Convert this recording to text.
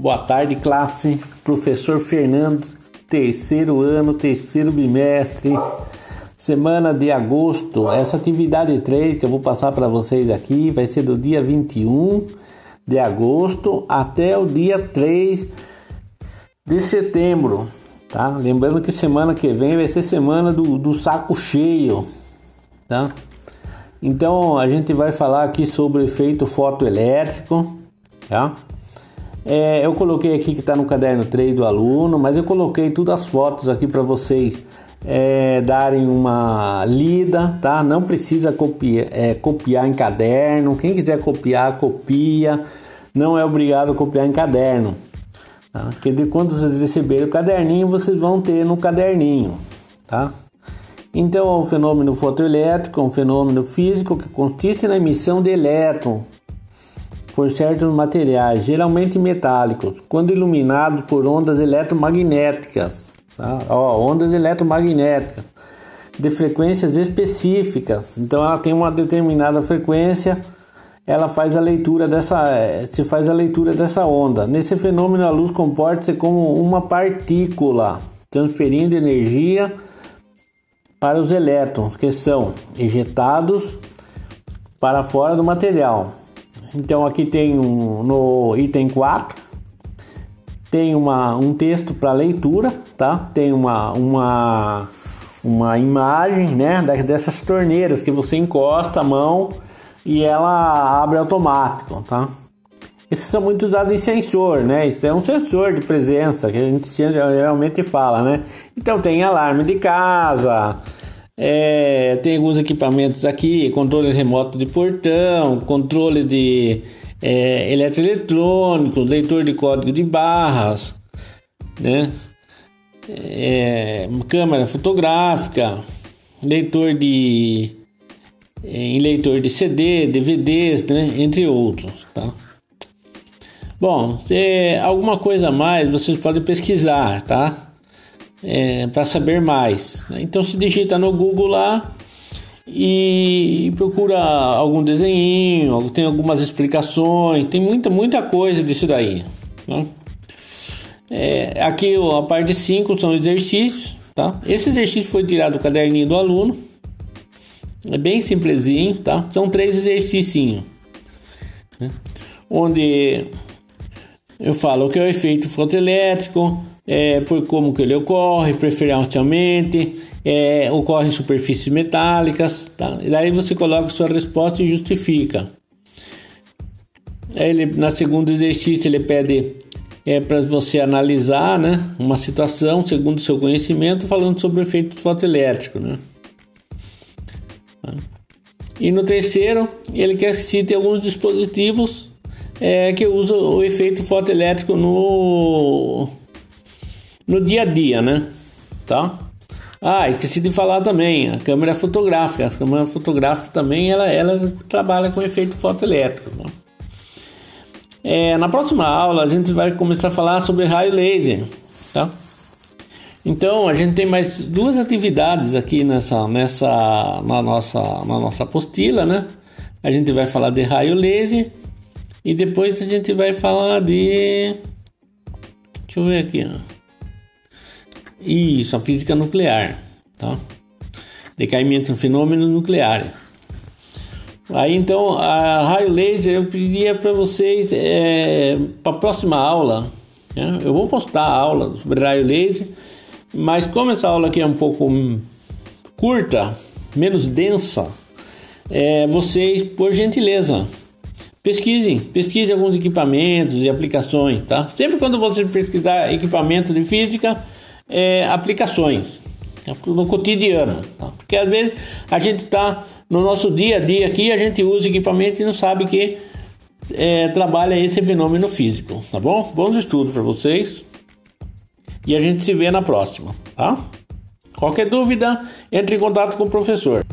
Boa tarde, classe. Professor Fernando, terceiro ano, terceiro bimestre, semana de agosto. Essa atividade 3 que eu vou passar para vocês aqui vai ser do dia 21 de agosto até o dia 3 de setembro, tá? Lembrando que semana que vem vai ser semana do, do saco cheio, tá? Então a gente vai falar aqui sobre efeito fotoelétrico, tá? É, eu coloquei aqui que está no caderno 3 do aluno, mas eu coloquei todas as fotos aqui para vocês é, darem uma lida, tá? Não precisa copiar, é, copiar em caderno. Quem quiser copiar, copia. Não é obrigado a copiar em caderno. Tá? Porque de quando vocês receberem o caderninho, vocês vão ter no caderninho, tá? Então, o fenômeno fotoelétrico é um fenômeno físico que consiste na emissão de elétrons por certos materiais, geralmente metálicos, quando iluminados por ondas eletromagnéticas. Tá? Ó, ondas eletromagnéticas de frequências específicas. Então ela tem uma determinada frequência, ela faz a leitura dessa, eh, se faz a leitura dessa onda. Nesse fenômeno a luz comporta-se como uma partícula, transferindo energia para os elétrons que são ejetados para fora do material. Então aqui tem um, no item 4 tem uma, um texto para leitura, tá? Tem uma, uma, uma imagem, né, dessas torneiras que você encosta a mão e ela abre automático, tá? Esses são muito usados em sensor, né? Isso é um sensor de presença que a gente geralmente fala, né? Então tem alarme de casa, é, tem alguns equipamentos aqui, controle remoto de portão, controle de é, eletroeletrônicos, leitor de código de barras, né? É, câmera fotográfica, leitor de é, em leitor de CD, DVDs, né? entre outros, tá? Bom, se alguma coisa a mais vocês podem pesquisar, tá? É, para saber mais. Né? Então se digita no Google lá e procura algum desenho, tem algumas explicações, tem muita, muita coisa disso daí. Né? É, aqui a parte 5 são exercícios, tá? Esse exercício foi tirado do caderninho do aluno, é bem simplesinho, tá? São três exercícios, né? onde eu falo o que é o efeito fotoelétrico, é, por como que ele ocorre, preferencialmente, é, ocorre em superfícies metálicas, tá? E daí você coloca sua resposta e justifica. Ele, na segundo exercício ele pede é, para você analisar né, uma situação segundo seu conhecimento, falando sobre o efeito fotoelétrico. Né? E no terceiro, ele quer que cite alguns dispositivos é, que usam o efeito fotoelétrico no, no dia a dia, né? Tá? Ah, esqueci de falar também, a câmera fotográfica. A câmera fotográfica também ela, ela trabalha com efeito fotoelétrico. Né? É, na próxima aula a gente vai começar a falar sobre raio laser, tá? Então a gente tem mais duas atividades aqui nessa, nessa na nossa, na nossa apostila, né? A gente vai falar de raio laser e depois a gente vai falar de, deixa eu ver aqui. Isso, a física nuclear, tá? Decaimento do fenômeno nuclear. Aí então, a raio laser eu pediria para vocês é, para a próxima aula. Né? Eu vou postar a aula sobre raio laser, mas como essa aula aqui é um pouco curta, menos densa, é, vocês, por gentileza, pesquisem, pesquisem alguns equipamentos e aplicações, tá? Sempre quando você pesquisar equipamento de física, é, aplicações no cotidiano. Tá? Porque às vezes a gente está no nosso dia a dia aqui, a gente usa equipamento e não sabe que é, trabalha esse fenômeno físico, tá bom? Bons estudos para vocês e a gente se vê na próxima, tá? Qualquer dúvida, entre em contato com o professor.